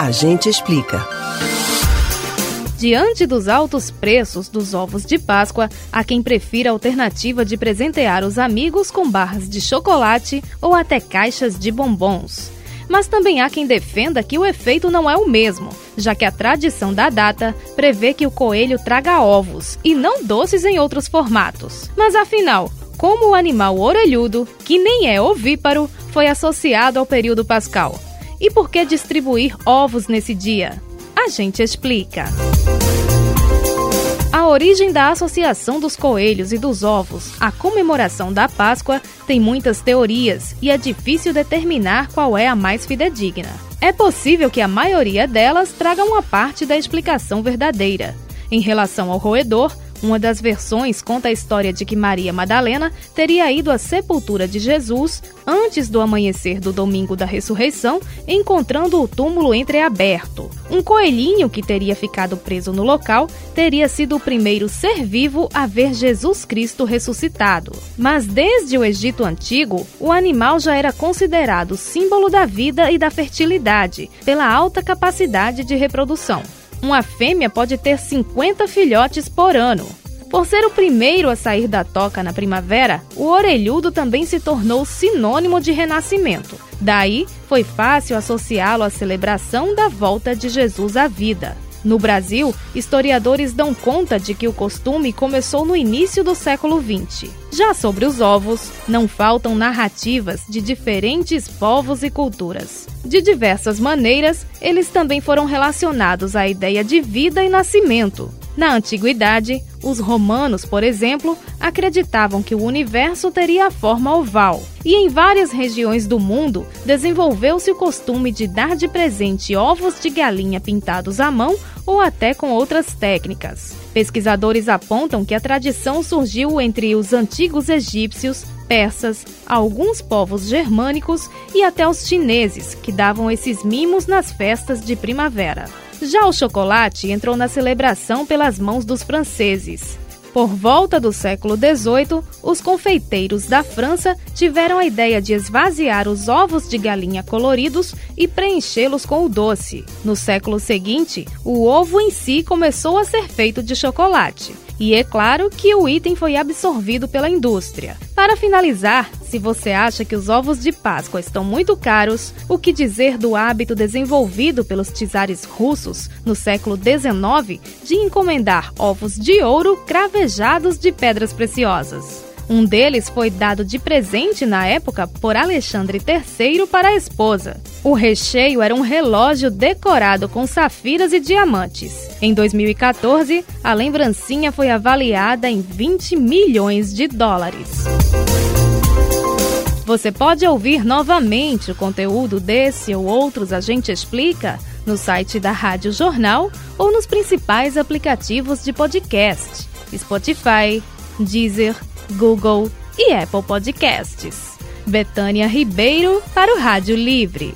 A gente explica. Diante dos altos preços dos ovos de Páscoa, há quem prefira a alternativa de presentear os amigos com barras de chocolate ou até caixas de bombons. Mas também há quem defenda que o efeito não é o mesmo, já que a tradição da data prevê que o coelho traga ovos e não doces em outros formatos. Mas afinal, como o animal orelhudo, que nem é ovíparo, foi associado ao período pascal? E por que distribuir ovos nesse dia? A gente explica. A origem da associação dos coelhos e dos ovos à comemoração da Páscoa tem muitas teorias e é difícil determinar qual é a mais fidedigna. É possível que a maioria delas traga uma parte da explicação verdadeira. Em relação ao roedor, uma das versões conta a história de que Maria Madalena teria ido à sepultura de Jesus antes do amanhecer do domingo da ressurreição, encontrando o túmulo entreaberto. Um coelhinho que teria ficado preso no local teria sido o primeiro ser vivo a ver Jesus Cristo ressuscitado. Mas desde o Egito Antigo, o animal já era considerado símbolo da vida e da fertilidade, pela alta capacidade de reprodução. Uma fêmea pode ter 50 filhotes por ano. Por ser o primeiro a sair da toca na primavera, o orelhudo também se tornou sinônimo de renascimento. Daí, foi fácil associá-lo à celebração da volta de Jesus à vida. No Brasil, historiadores dão conta de que o costume começou no início do século XX. Já sobre os ovos, não faltam narrativas de diferentes povos e culturas. De diversas maneiras, eles também foram relacionados à ideia de vida e nascimento. Na antiguidade, os romanos, por exemplo, acreditavam que o universo teria a forma oval, e em várias regiões do mundo desenvolveu-se o costume de dar de presente ovos de galinha pintados à mão ou até com outras técnicas. Pesquisadores apontam que a tradição surgiu entre os antigos egípcios, persas, alguns povos germânicos e até os chineses, que davam esses mimos nas festas de primavera. Já o chocolate entrou na celebração pelas mãos dos franceses. Por volta do século XVIII, os confeiteiros da França tiveram a ideia de esvaziar os ovos de galinha coloridos e preenchê-los com o doce. No século seguinte, o ovo em si começou a ser feito de chocolate. E é claro que o item foi absorvido pela indústria. Para finalizar, se você acha que os ovos de Páscoa estão muito caros, o que dizer do hábito desenvolvido pelos czares russos no século XIX de encomendar ovos de ouro cravejados de pedras preciosas? Um deles foi dado de presente na época por Alexandre III para a esposa. O recheio era um relógio decorado com safiras e diamantes. Em 2014, a lembrancinha foi avaliada em 20 milhões de dólares. Você pode ouvir novamente o conteúdo desse ou outros A Gente Explica no site da Rádio Jornal ou nos principais aplicativos de podcast: Spotify, Deezer, Google e Apple Podcasts. Betânia Ribeiro para o Rádio Livre.